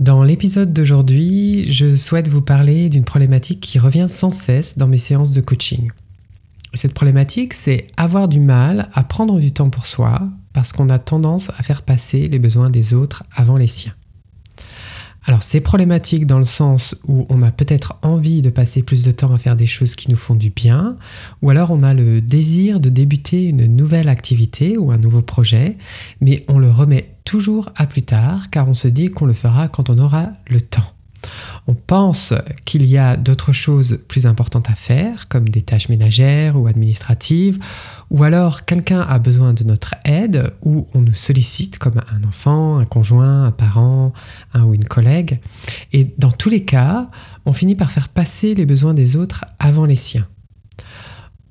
Dans l'épisode d'aujourd'hui, je souhaite vous parler d'une problématique qui revient sans cesse dans mes séances de coaching. Cette problématique, c'est avoir du mal à prendre du temps pour soi parce qu'on a tendance à faire passer les besoins des autres avant les siens. Alors c'est problématique dans le sens où on a peut-être envie de passer plus de temps à faire des choses qui nous font du bien, ou alors on a le désir de débuter une nouvelle activité ou un nouveau projet, mais on le remet toujours à plus tard car on se dit qu'on le fera quand on aura le temps. On pense qu'il y a d'autres choses plus importantes à faire, comme des tâches ménagères ou administratives, ou alors quelqu'un a besoin de notre aide, ou on nous sollicite comme un enfant, un conjoint, un parent, un ou une collègue. Et dans tous les cas, on finit par faire passer les besoins des autres avant les siens.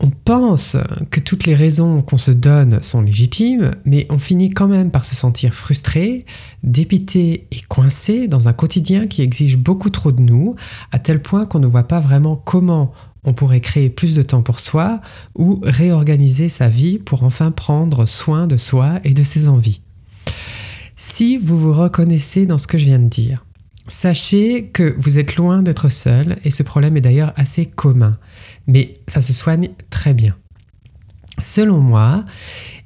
On pense que toutes les raisons qu'on se donne sont légitimes, mais on finit quand même par se sentir frustré, dépité et coincé dans un quotidien qui exige beaucoup trop de nous, à tel point qu'on ne voit pas vraiment comment on pourrait créer plus de temps pour soi ou réorganiser sa vie pour enfin prendre soin de soi et de ses envies. Si vous vous reconnaissez dans ce que je viens de dire, Sachez que vous êtes loin d'être seul et ce problème est d'ailleurs assez commun, mais ça se soigne très bien. Selon moi,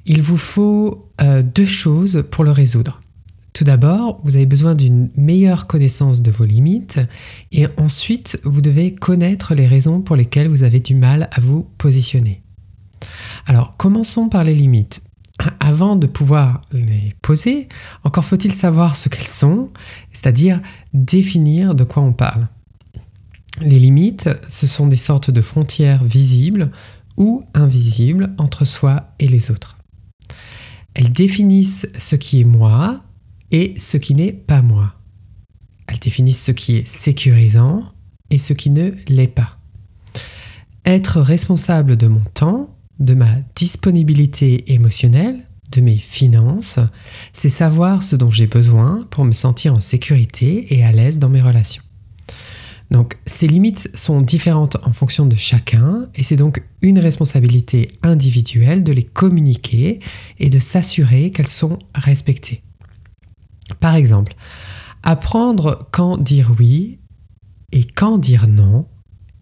il vous faut euh, deux choses pour le résoudre. Tout d'abord, vous avez besoin d'une meilleure connaissance de vos limites et ensuite, vous devez connaître les raisons pour lesquelles vous avez du mal à vous positionner. Alors, commençons par les limites avant de pouvoir les poser, encore faut-il savoir ce qu'elles sont, c'est-à-dire définir de quoi on parle. Les limites, ce sont des sortes de frontières visibles ou invisibles entre soi et les autres. Elles définissent ce qui est moi et ce qui n'est pas moi. Elles définissent ce qui est sécurisant et ce qui ne l'est pas. Être responsable de mon temps de ma disponibilité émotionnelle, de mes finances, c'est savoir ce dont j'ai besoin pour me sentir en sécurité et à l'aise dans mes relations. Donc ces limites sont différentes en fonction de chacun et c'est donc une responsabilité individuelle de les communiquer et de s'assurer qu'elles sont respectées. Par exemple, apprendre quand dire oui et quand dire non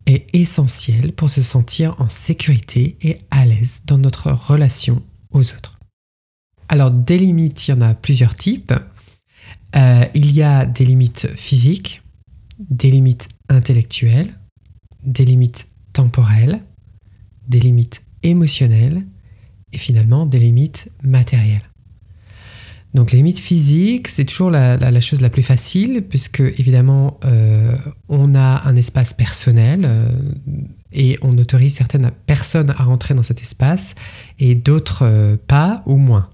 est essentiel pour se sentir en sécurité et à l'aise dans notre relation aux autres. Alors des limites, il y en a plusieurs types. Euh, il y a des limites physiques, des limites intellectuelles, des limites temporelles, des limites émotionnelles et finalement des limites matérielles. Donc les limites physiques, c'est toujours la, chose la plus facile, puisque évidemment, euh, on a un espace personnel euh, et on autorise certaines personnes à rentrer dans cet espace et d'autres euh, pas ou moins.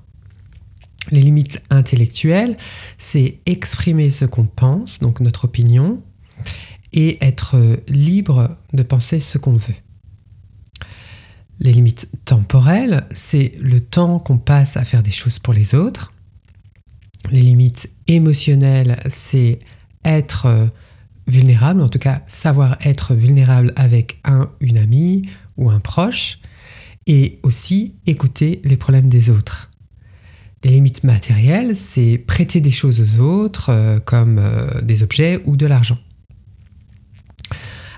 Les limites intellectuelles, c'est exprimer ce qu'on pense, donc notre opinion, et être libre de penser ce qu'on veut. Les limites temporelles, c'est le temps qu'on passe à faire des choses pour les autres les limites émotionnelles, c'est être euh, vulnérable, en tout cas savoir être vulnérable avec un, une amie ou un proche, et aussi écouter les problèmes des autres. Les limites matérielles, c'est prêter des choses aux autres, euh, comme euh, des objets ou de l'argent.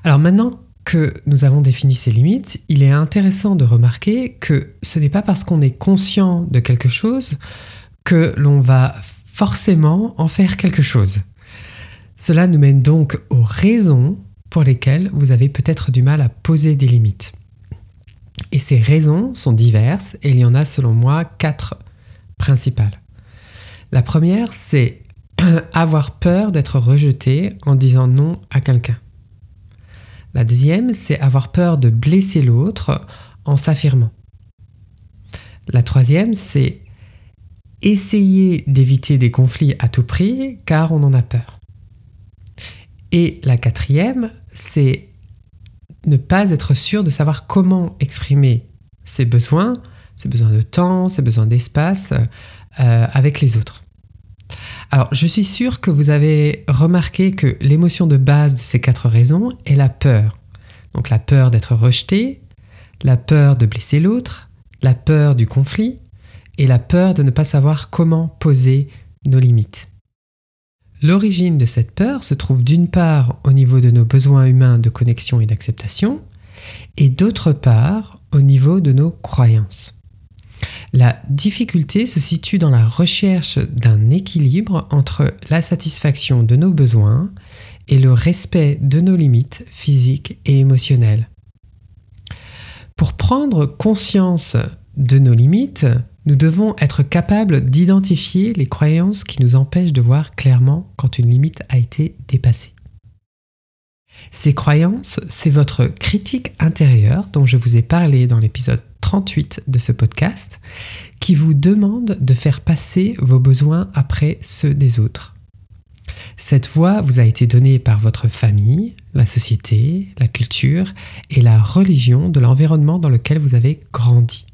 Alors maintenant que nous avons défini ces limites, il est intéressant de remarquer que ce n'est pas parce qu'on est conscient de quelque chose que l'on va forcément en faire quelque chose. Cela nous mène donc aux raisons pour lesquelles vous avez peut-être du mal à poser des limites. Et ces raisons sont diverses et il y en a selon moi quatre principales. La première, c'est avoir peur d'être rejeté en disant non à quelqu'un. La deuxième, c'est avoir peur de blesser l'autre en s'affirmant. La troisième, c'est essayer d'éviter des conflits à tout prix car on en a peur. Et la quatrième, c'est ne pas être sûr de savoir comment exprimer ses besoins, ses besoins de temps, ses besoins d'espace euh, avec les autres. Alors, je suis sûr que vous avez remarqué que l'émotion de base de ces quatre raisons est la peur. Donc la peur d'être rejeté, la peur de blesser l'autre, la peur du conflit et la peur de ne pas savoir comment poser nos limites. L'origine de cette peur se trouve d'une part au niveau de nos besoins humains de connexion et d'acceptation, et d'autre part au niveau de nos croyances. La difficulté se situe dans la recherche d'un équilibre entre la satisfaction de nos besoins et le respect de nos limites physiques et émotionnelles. Pour prendre conscience de nos limites, nous devons être capables d'identifier les croyances qui nous empêchent de voir clairement quand une limite a été dépassée. Ces croyances, c'est votre critique intérieure dont je vous ai parlé dans l'épisode 38 de ce podcast, qui vous demande de faire passer vos besoins après ceux des autres. Cette voix vous a été donnée par votre famille, la société, la culture et la religion de l'environnement dans lequel vous avez grandi.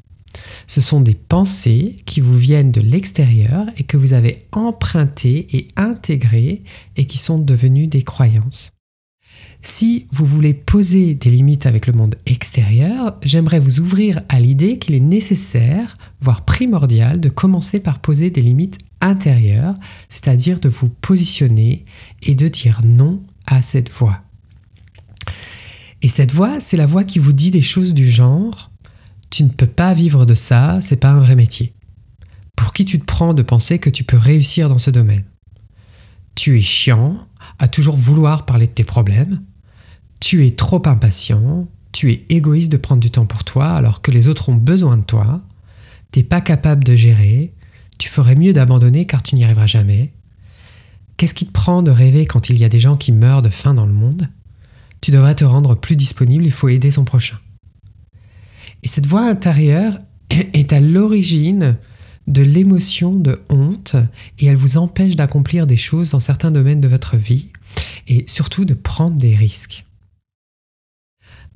Ce sont des pensées qui vous viennent de l'extérieur et que vous avez empruntées et intégrées et qui sont devenues des croyances. Si vous voulez poser des limites avec le monde extérieur, j'aimerais vous ouvrir à l'idée qu'il est nécessaire, voire primordial, de commencer par poser des limites intérieures, c'est-à-dire de vous positionner et de dire non à cette voix. Et cette voix, c'est la voix qui vous dit des choses du genre tu ne peux pas vivre de ça, c'est pas un vrai métier. Pour qui tu te prends de penser que tu peux réussir dans ce domaine? Tu es chiant à toujours vouloir parler de tes problèmes. Tu es trop impatient. Tu es égoïste de prendre du temps pour toi alors que les autres ont besoin de toi. T'es pas capable de gérer. Tu ferais mieux d'abandonner car tu n'y arriveras jamais. Qu'est-ce qui te prend de rêver quand il y a des gens qui meurent de faim dans le monde? Tu devrais te rendre plus disponible, il faut aider son prochain. Et cette voix intérieure est à l'origine de l'émotion de honte et elle vous empêche d'accomplir des choses dans certains domaines de votre vie et surtout de prendre des risques.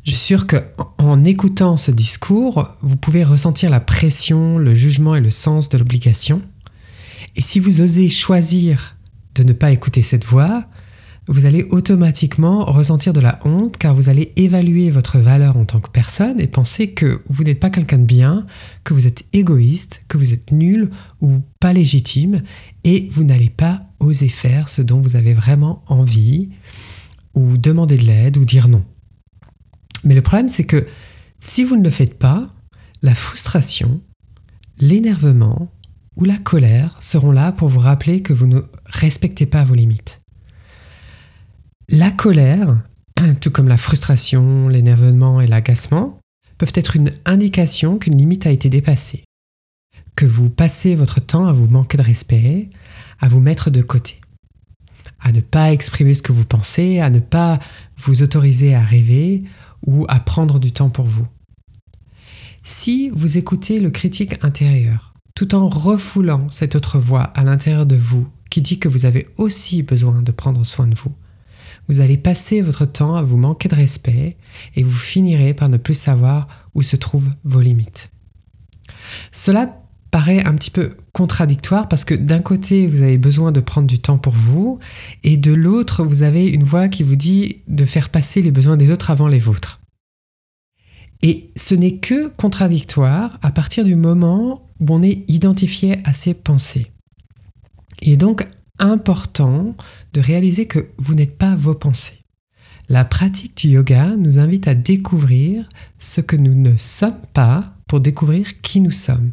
Je suis sûr qu'en écoutant ce discours, vous pouvez ressentir la pression, le jugement et le sens de l'obligation. Et si vous osez choisir de ne pas écouter cette voix, vous allez automatiquement ressentir de la honte car vous allez évaluer votre valeur en tant que personne et penser que vous n'êtes pas quelqu'un de bien, que vous êtes égoïste, que vous êtes nul ou pas légitime et vous n'allez pas oser faire ce dont vous avez vraiment envie ou demander de l'aide ou dire non. Mais le problème c'est que si vous ne le faites pas, la frustration, l'énervement ou la colère seront là pour vous rappeler que vous ne respectez pas vos limites. La colère, tout comme la frustration, l'énervement et l'agacement, peuvent être une indication qu'une limite a été dépassée, que vous passez votre temps à vous manquer de respect, à vous mettre de côté, à ne pas exprimer ce que vous pensez, à ne pas vous autoriser à rêver ou à prendre du temps pour vous. Si vous écoutez le critique intérieur, tout en refoulant cette autre voix à l'intérieur de vous qui dit que vous avez aussi besoin de prendre soin de vous, vous allez passer votre temps à vous manquer de respect et vous finirez par ne plus savoir où se trouvent vos limites. Cela paraît un petit peu contradictoire parce que d'un côté, vous avez besoin de prendre du temps pour vous et de l'autre, vous avez une voix qui vous dit de faire passer les besoins des autres avant les vôtres. Et ce n'est que contradictoire à partir du moment où on est identifié à ses pensées. Et donc important de réaliser que vous n'êtes pas vos pensées. La pratique du yoga nous invite à découvrir ce que nous ne sommes pas pour découvrir qui nous sommes.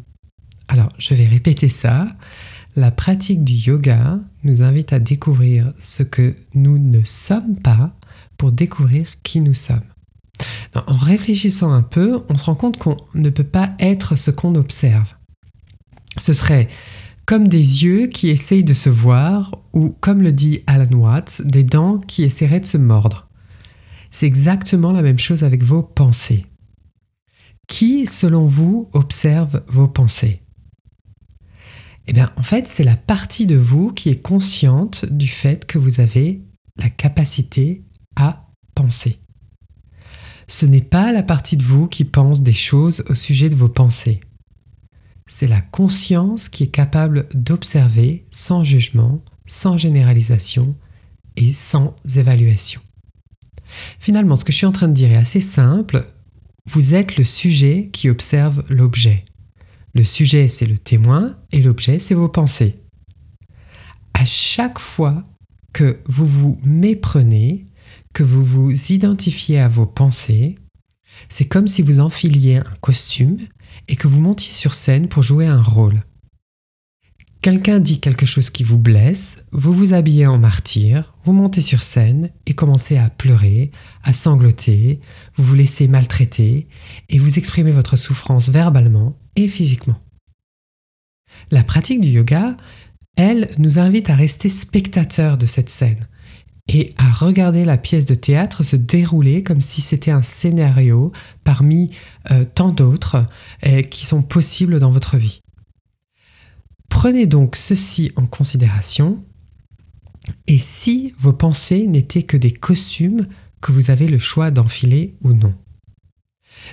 Alors, je vais répéter ça. La pratique du yoga nous invite à découvrir ce que nous ne sommes pas pour découvrir qui nous sommes. En réfléchissant un peu, on se rend compte qu'on ne peut pas être ce qu'on observe. Ce serait comme des yeux qui essayent de se voir, ou comme le dit Alan Watts, des dents qui essaieraient de se mordre. C'est exactement la même chose avec vos pensées. Qui, selon vous, observe vos pensées? Eh bien, en fait, c'est la partie de vous qui est consciente du fait que vous avez la capacité à penser. Ce n'est pas la partie de vous qui pense des choses au sujet de vos pensées. C'est la conscience qui est capable d'observer sans jugement, sans généralisation et sans évaluation. Finalement, ce que je suis en train de dire est assez simple. Vous êtes le sujet qui observe l'objet. Le sujet, c'est le témoin et l'objet, c'est vos pensées. À chaque fois que vous vous méprenez, que vous vous identifiez à vos pensées, c'est comme si vous enfiliez un costume et que vous montiez sur scène pour jouer un rôle. Quelqu'un dit quelque chose qui vous blesse, vous vous habillez en martyr, vous montez sur scène et commencez à pleurer, à sangloter, vous vous laissez maltraiter et vous exprimez votre souffrance verbalement et physiquement. La pratique du yoga, elle, nous invite à rester spectateurs de cette scène et à regarder la pièce de théâtre se dérouler comme si c'était un scénario parmi euh, tant d'autres euh, qui sont possibles dans votre vie. Prenez donc ceci en considération et si vos pensées n'étaient que des costumes que vous avez le choix d'enfiler ou non.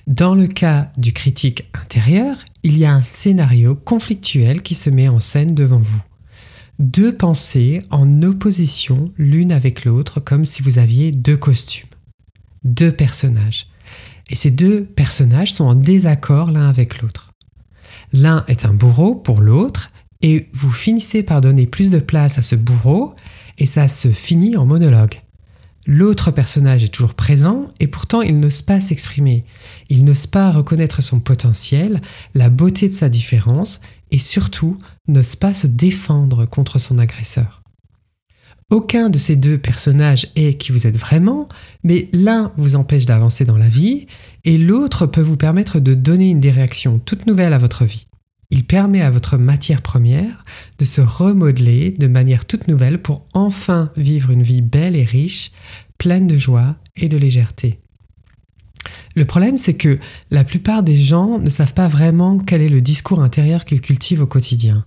Dans le cas du critique intérieur, il y a un scénario conflictuel qui se met en scène devant vous. Deux pensées en opposition l'une avec l'autre comme si vous aviez deux costumes, deux personnages. Et ces deux personnages sont en désaccord l'un avec l'autre. L'un est un bourreau pour l'autre et vous finissez par donner plus de place à ce bourreau et ça se finit en monologue. L'autre personnage est toujours présent et pourtant il n'ose pas s'exprimer. Il n'ose pas reconnaître son potentiel, la beauté de sa différence et surtout n'ose pas se défendre contre son agresseur. Aucun de ces deux personnages est qui vous êtes vraiment, mais l'un vous empêche d'avancer dans la vie et l'autre peut vous permettre de donner une direction toute nouvelle à votre vie. Il permet à votre matière première de se remodeler de manière toute nouvelle pour enfin vivre une vie belle et riche, pleine de joie et de légèreté. Le problème, c'est que la plupart des gens ne savent pas vraiment quel est le discours intérieur qu'ils cultivent au quotidien.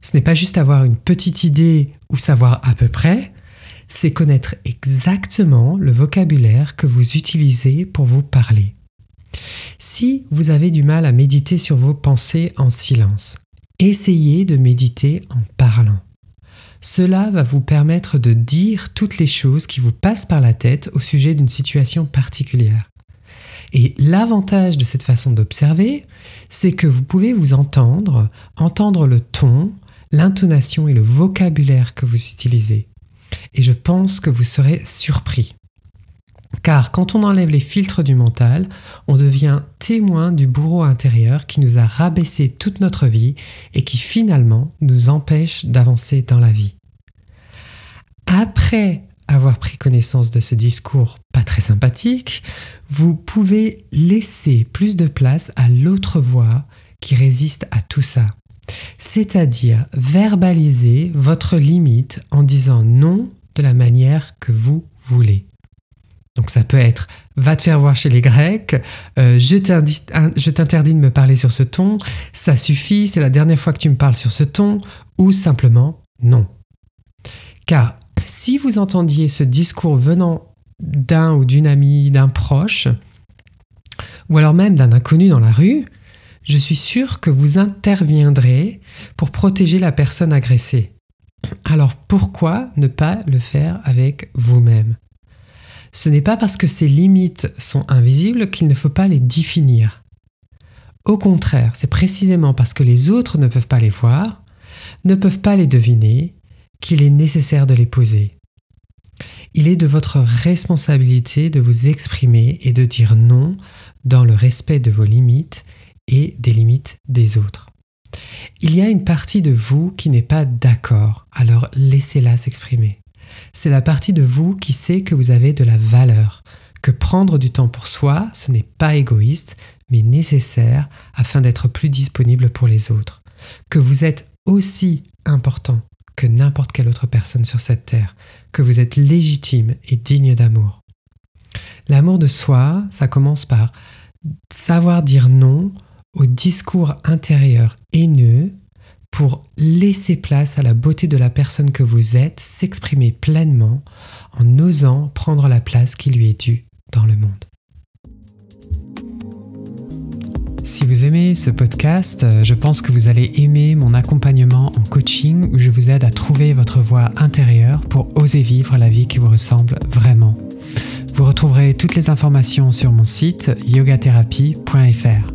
Ce n'est pas juste avoir une petite idée ou savoir à peu près, c'est connaître exactement le vocabulaire que vous utilisez pour vous parler. Si vous avez du mal à méditer sur vos pensées en silence, essayez de méditer en parlant. Cela va vous permettre de dire toutes les choses qui vous passent par la tête au sujet d'une situation particulière. Et l'avantage de cette façon d'observer, c'est que vous pouvez vous entendre, entendre le ton, l'intonation et le vocabulaire que vous utilisez. Et je pense que vous serez surpris. Car quand on enlève les filtres du mental, on devient témoin du bourreau intérieur qui nous a rabaissé toute notre vie et qui finalement nous empêche d'avancer dans la vie. Après avoir pris connaissance de ce discours pas très sympathique, vous pouvez laisser plus de place à l'autre voix qui résiste à tout ça. C'est-à-dire verbaliser votre limite en disant non de la manière que vous voulez. Donc ça peut être va te faire voir chez les Grecs, euh, je t'interdis de me parler sur ce ton, ça suffit, c'est la dernière fois que tu me parles sur ce ton, ou simplement non. Car si vous entendiez ce discours venant d'un ou d'une amie, d'un proche, ou alors même d'un inconnu dans la rue, je suis sûr que vous interviendrez pour protéger la personne agressée. Alors pourquoi ne pas le faire avec vous-même? Ce n'est pas parce que ces limites sont invisibles qu'il ne faut pas les définir. Au contraire, c'est précisément parce que les autres ne peuvent pas les voir, ne peuvent pas les deviner, qu'il est nécessaire de les poser. Il est de votre responsabilité de vous exprimer et de dire non dans le respect de vos limites et des limites des autres. Il y a une partie de vous qui n'est pas d'accord, alors laissez-la s'exprimer c'est la partie de vous qui sait que vous avez de la valeur, que prendre du temps pour soi, ce n'est pas égoïste, mais nécessaire afin d'être plus disponible pour les autres, que vous êtes aussi important que n'importe quelle autre personne sur cette terre, que vous êtes légitime et digne d'amour. L'amour de soi, ça commence par savoir dire non au discours intérieur haineux pour laisser place à la beauté de la personne que vous êtes s'exprimer pleinement en osant prendre la place qui lui est due dans le monde. Si vous aimez ce podcast, euh, je pense que vous allez aimer mon accompagnement en coaching où je vous aide à trouver votre voie intérieure pour oser vivre la vie qui vous ressemble vraiment. Vous retrouverez toutes les informations sur mon site yogatherapie.fr.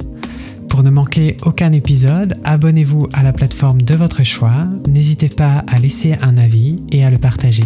Pour ne manquer aucun épisode, abonnez-vous à la plateforme de votre choix, n'hésitez pas à laisser un avis et à le partager.